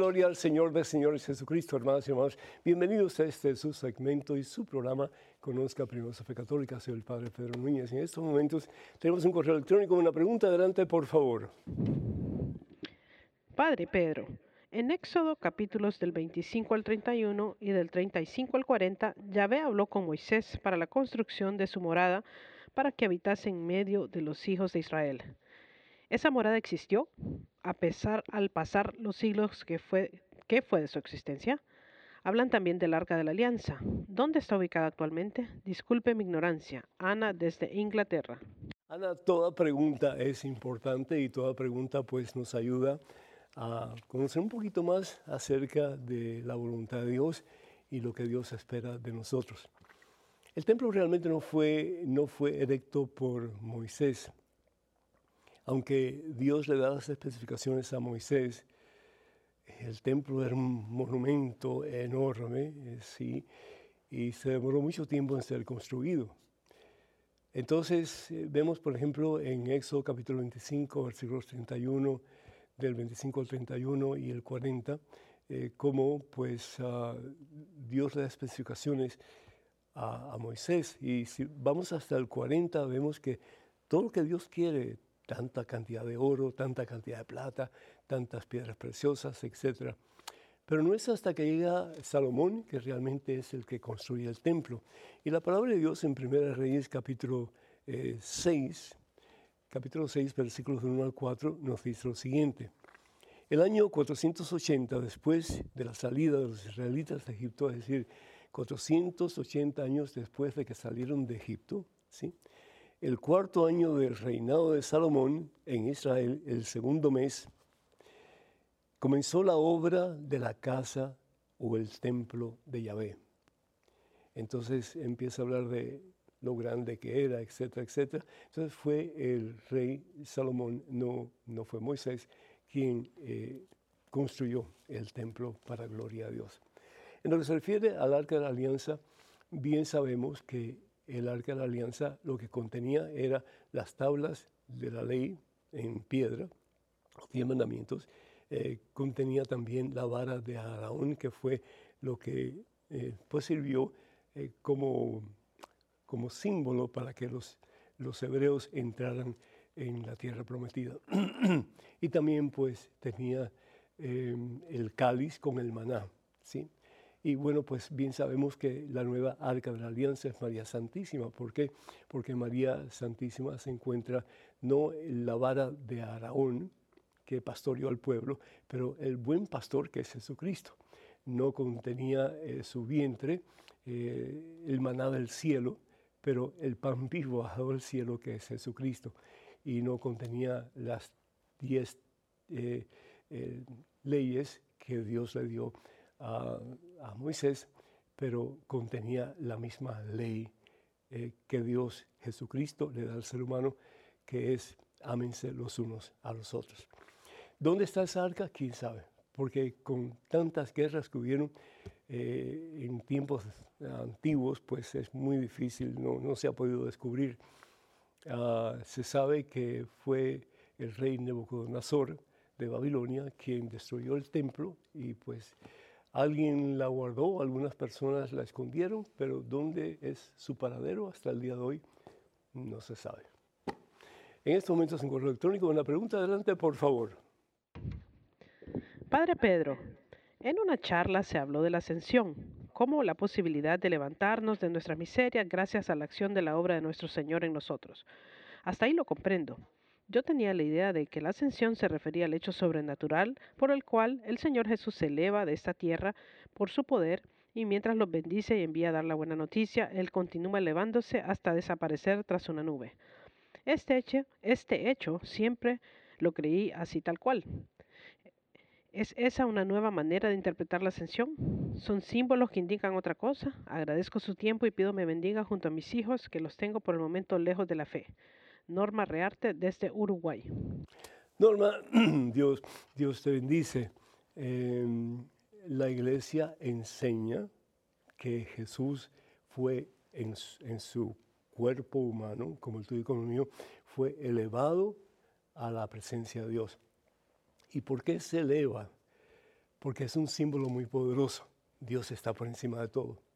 Speaker 1: Gloria al Señor de señores Jesucristo, hermanos y hermanos. Bienvenidos a este su segmento y su programa Conozca Primero Fe Católica. Soy el Padre Pedro Núñez. En estos momentos tenemos un correo electrónico, una pregunta. Adelante, por favor.
Speaker 4: Padre Pedro, en Éxodo capítulos del 25 al 31 y del 35 al 40, Yahvé habló con Moisés para la construcción de su morada para que habitase en medio de los hijos de Israel. ¿Esa morada existió? A pesar al pasar los siglos que fue, ¿qué fue de su existencia? Hablan también del Arca de la Alianza. ¿Dónde está ubicada actualmente? Disculpe mi ignorancia. Ana desde Inglaterra.
Speaker 1: Ana, toda pregunta es importante y toda pregunta pues nos ayuda a conocer un poquito más acerca de la voluntad de Dios y lo que Dios espera de nosotros. El templo realmente no fue, no fue erecto por Moisés, aunque Dios le da las especificaciones a Moisés, el templo era un monumento enorme, eh, sí, y se demoró mucho tiempo en ser construido. Entonces, eh, vemos, por ejemplo, en Éxodo capítulo 25, versículos 31, del 25 al 31 y el 40, eh, cómo pues ah, Dios le da especificaciones a, a Moisés. Y si vamos hasta el 40, vemos que todo lo que Dios quiere, tanta cantidad de oro, tanta cantidad de plata, tantas piedras preciosas, etc. Pero no es hasta que llega Salomón que realmente es el que construye el templo. Y la palabra de Dios en 1 Reyes capítulo 6, eh, capítulo 6, versículos 1 al 4, nos dice lo siguiente. El año 480 después de la salida de los israelitas de Egipto, es decir, 480 años después de que salieron de Egipto, ¿sí? El cuarto año del reinado de Salomón en Israel, el segundo mes, comenzó la obra de la casa o el templo de Yahvé. Entonces empieza a hablar de lo grande que era, etcétera, etcétera. Entonces fue el rey Salomón, no, no fue Moisés, quien eh, construyó el templo para gloria a Dios. En lo que se refiere al arca de la alianza, bien sabemos que el arca de la alianza lo que contenía era las tablas de la ley en piedra, los diez mandamientos, eh, contenía también la vara de Araón, que fue lo que eh, pues sirvió eh, como, como símbolo para que los, los hebreos entraran en la tierra prometida. y también pues tenía el cáliz con el maná, ¿sí? Y bueno, pues bien sabemos que la nueva arca de la alianza es María Santísima. ¿Por qué? Porque María Santísima se encuentra no en la vara de Araón, que pastoreó al pueblo, pero el buen pastor que es Jesucristo. No contenía eh, su vientre eh, el maná del cielo, pero el pan vivo bajado del cielo que es Jesucristo. Y no contenía las diez eh, leyes que Dios le dio a, Moisés, pero contenía la misma ley eh, que Dios Jesucristo le da al ser humano, que es ámense los unos a los otros. ¿Dónde está esa arca? ¿Quién sabe? Porque con tantas guerras que hubieron eh, en tiempos antiguos, pues es muy difícil, no, se ha podido descubrir. Ah, se sabe que fue el rey Nebuchadnezzar de Babilonia quien destruyó el templo y pues Alguien la guardó, algunas personas la escondieron, pero dónde es su paradero hasta el día de hoy no se sabe. En estos momentos en correo electrónico, una pregunta adelante, por favor.
Speaker 4: Padre Pedro, en una charla se habló de la ascensión, como la posibilidad de levantarnos de nuestra miseria gracias a la acción de la obra de nuestro Señor en nosotros. Hasta ahí lo comprendo. Yo tenía la idea de que la ascensión se refería al hecho sobrenatural por el cual el Señor Jesús se eleva de esta tierra por su poder y mientras los bendice y envía a dar la buena noticia, Él continúa elevándose hasta desaparecer tras una nube. Este hecho, este hecho siempre lo creí así tal cual. ¿Es esa una nueva manera de interpretar la ascensión? ¿Son símbolos que indican otra cosa? Agradezco su tiempo y pido me bendiga junto a mis hijos que los tengo por el momento lejos de la fe. Norma Rearte desde Uruguay.
Speaker 1: Norma, Dios, Dios te bendice. Em, la iglesia enseña que Jesús fue en, en, su cuerpo humano, como el tuyo y como el mío, fue elevado a la presencia de Dios. ¿Y por qué se eleva? Porque es un símbolo muy poderoso. Dios está por encima de todo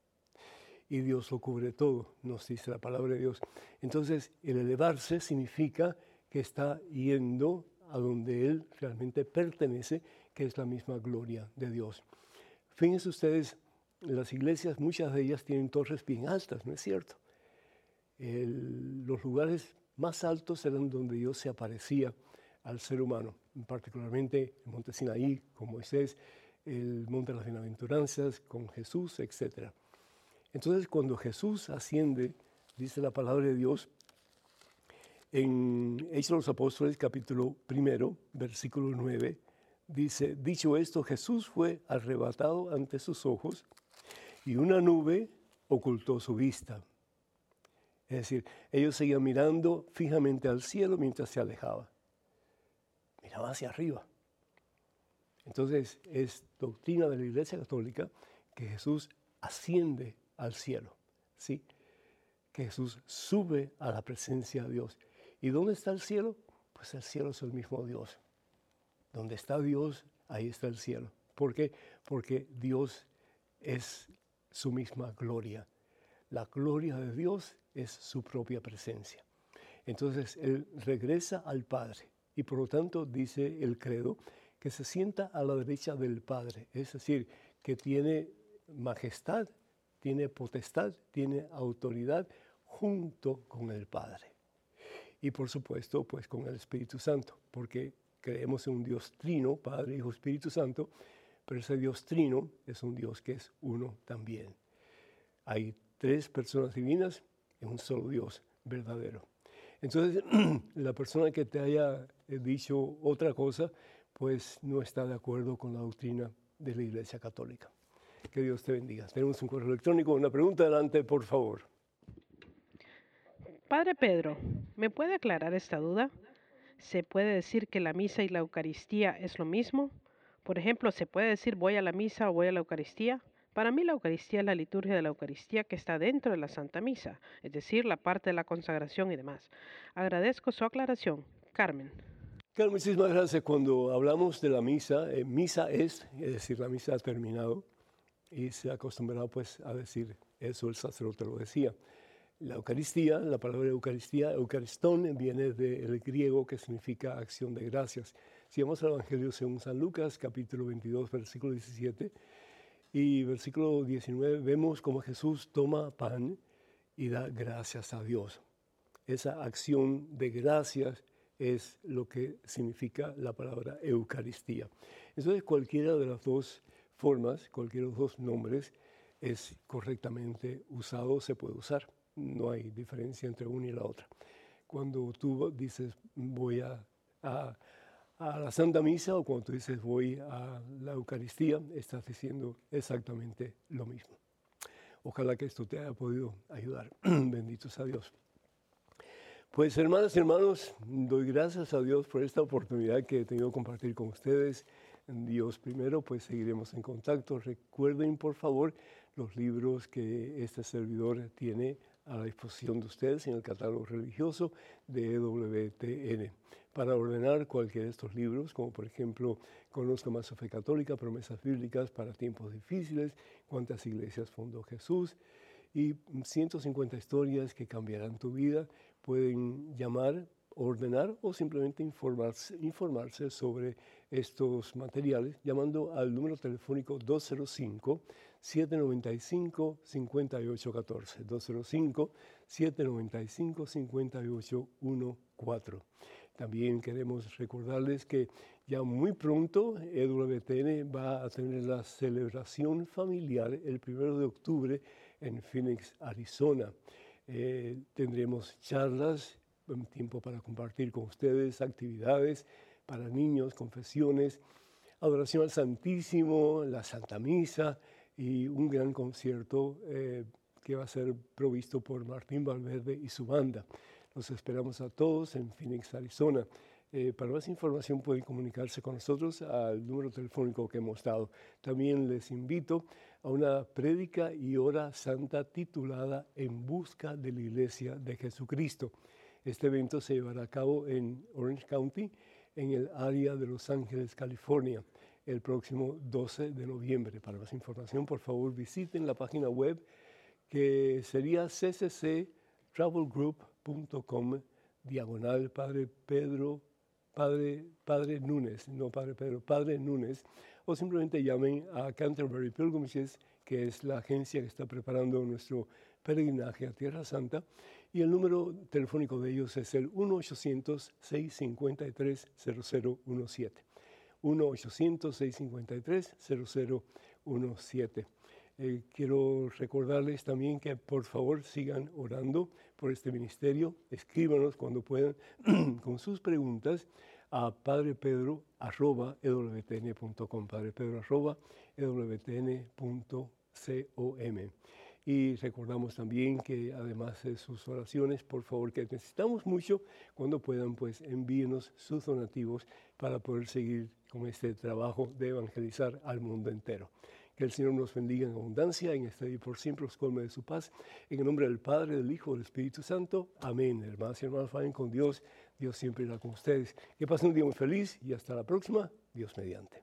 Speaker 1: y Dios lo cubre todo, nos dice la palabra de Dios. Entonces, el elevarse significa que está yendo a donde Él realmente pertenece, que es la misma gloria de Dios. Fíjense ustedes, las iglesias, muchas de ellas tienen torres bien altas, ¿no es cierto? los lugares más altos eran donde Dios se aparecía al ser humano, particularmente el monte Sinaí con Moisés, el monte de las bienaventuranzas con Jesús, etcétera. Entonces cuando Jesús asciende, dice la palabra de Dios, en Hechos de los Apóstoles capítulo primero, versículo 9, dice, dicho esto, Jesús fue arrebatado ante sus ojos y una nube ocultó su vista. Es decir, ellos seguían mirando fijamente al cielo mientras se alejaba. Miraba hacia arriba. Entonces es doctrina de la Iglesia Católica que Jesús asciende al cielo. ¿sí? Jesús sube a la presencia de Dios. ¿Y dónde está el cielo? Pues el cielo es el mismo Dios. Donde está Dios, ahí está el cielo. ¿Por qué? Porque Dios es su misma gloria. La gloria de Dios es su propia presencia. Entonces Él regresa al Padre y por lo tanto dice el credo que se sienta a la derecha del Padre, es decir, que tiene majestad tiene potestad, tiene autoridad junto con el Padre. Y por supuesto, pues con el Espíritu Santo, porque creemos en un Dios trino, Padre, Hijo, Espíritu Santo, pero ese Dios trino es un Dios que es uno también. Hay tres personas divinas en un solo Dios verdadero. Entonces, la persona que te haya dicho otra cosa, pues no está de acuerdo con la doctrina de la Iglesia Católica. Que Dios te bendiga. Tenemos un correo electrónico. Una pregunta adelante, por favor.
Speaker 4: Padre Pedro, ¿me puede aclarar esta duda? ¿Se puede decir que la misa y la Eucaristía es lo mismo? Por ejemplo, ¿se puede decir voy a la misa o voy a la Eucaristía? Para mí la Eucaristía es la liturgia de la Eucaristía que está dentro de la Santa Misa, es decir, la parte de la consagración y demás. Agradezco su aclaración. Carmen.
Speaker 1: Carmen, muchísimas gracias. Cuando hablamos de la misa, eh, misa es, es decir, la misa ha terminado y se ha acostumbrado pues a decir eso, el sacerdote lo decía. La Eucaristía, la palabra Eucaristía, Eucaristón, viene del griego que significa acción de gracias. Si vamos al Evangelio según San Lucas, capítulo 22, versículo 17 y versículo 19, vemos cómo Jesús toma pan y da gracias a Dios. Esa acción de gracias es lo que significa la palabra Eucaristía. Entonces cualquiera de las dos formas, cualquiera de los dos nombres es correctamente usado, se puede usar. No hay diferencia entre una y la otra. Cuando tú dices voy a, a, la Santa Misa o cuando tú dices voy a la Eucaristía, estás diciendo exactamente lo mismo. Ojalá que esto te haya podido ayudar. Benditos a Dios. Pues hermanas y hermanos, doy gracias a Dios por esta oportunidad que he tenido de compartir con ustedes Dios primero, pues seguiremos en contacto. Recuerden, por favor, los libros que este servidor tiene a la disposición de ustedes en el catálogo religioso de EWTN. Para ordenar cualquiera de estos libros, como por ejemplo Conozca más su fe católica, promesas bíblicas para tiempos difíciles, cuántas iglesias fundó Jesús y 150 historias que cambiarán tu vida, pueden llamar ordenar o simplemente informarse, informarse sobre estos materiales llamando al número telefónico 205-795-5814. 205-795-5814. También queremos recordarles que ya muy pronto EWTN va a tener la celebración familiar el primero de octubre en Phoenix, Arizona. Eh, tendremos charlas, tiempo para compartir con ustedes, actividades para niños, confesiones, adoración al Santísimo, la Santa Misa y un gran concierto eh, que va a ser provisto por Martín Valverde y su banda. Los esperamos a todos en Phoenix, Arizona. Eh, para más información pueden comunicarse con nosotros al número telefónico que hemos dado. También les invito a una prédica y hora santa titulada En busca de la Iglesia de Jesucristo. Este evento se llevará a cabo en Orange County, en el área de Los Ángeles, California, el próximo 12 de noviembre. Para más información, por favor, visiten la página web que sería ccctravelgroup.com diagonal Padre Pedro, Padre, Padre Núñez, no Padre Pedro, Padre Núñez, o simplemente llamen a Canterbury Pilgrimages, que es la agencia que está preparando nuestro peregrinaje a Tierra Santa, y el número telefónico de ellos es el 1-800-653-0017. 1-800-653-0017. Eh, quiero recordarles también que por favor sigan orando por este ministerio. Escríbanos cuando puedan con sus preguntas a padrepedro.ewtn.com, padrepedro.ewtn.com. Y recordamos también que además de sus oraciones, por favor, que necesitamos mucho, cuando puedan, pues envíenos sus donativos para poder seguir con este trabajo de evangelizar al mundo entero. Que el Señor nos bendiga en abundancia, en este día por siempre os colme de su paz. En el nombre del Padre, del Hijo, del Espíritu Santo. Amén. Hermanos y hermanos, vayan con Dios. Dios siempre irá con ustedes. Que pasen un día muy feliz y hasta la próxima. Dios mediante.